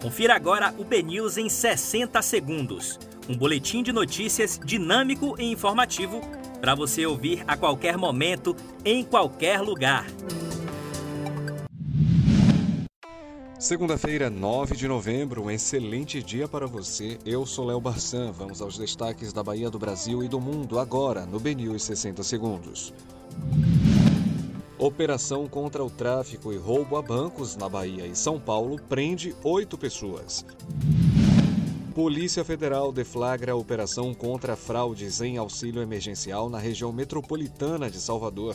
Confira agora o BNews em 60 segundos. Um boletim de notícias dinâmico e informativo para você ouvir a qualquer momento, em qualquer lugar. Segunda-feira, 9 de novembro, um excelente dia para você. Eu sou Léo Barçan. Vamos aos destaques da Bahia do Brasil e do mundo agora no BNews 60 segundos. Operação contra o tráfico e roubo a bancos na Bahia e São Paulo prende oito pessoas. Polícia Federal deflagra a operação contra fraudes em auxílio emergencial na região metropolitana de Salvador.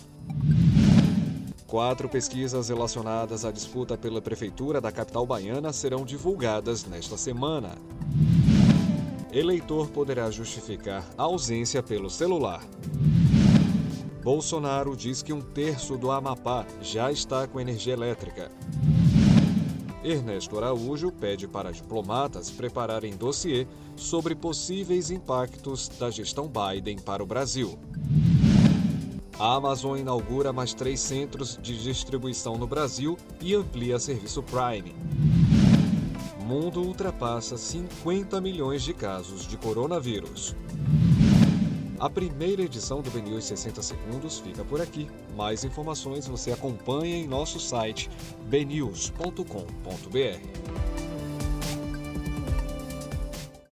Quatro pesquisas relacionadas à disputa pela prefeitura da capital baiana serão divulgadas nesta semana. Eleitor poderá justificar ausência pelo celular. Bolsonaro diz que um terço do Amapá já está com energia elétrica. Ernesto Araújo pede para diplomatas prepararem dossiê sobre possíveis impactos da gestão Biden para o Brasil. A Amazon inaugura mais três centros de distribuição no Brasil e amplia serviço Prime. Mundo ultrapassa 50 milhões de casos de coronavírus. A primeira edição do BNews 60 Segundos fica por aqui. Mais informações você acompanha em nosso site bnews.com.br.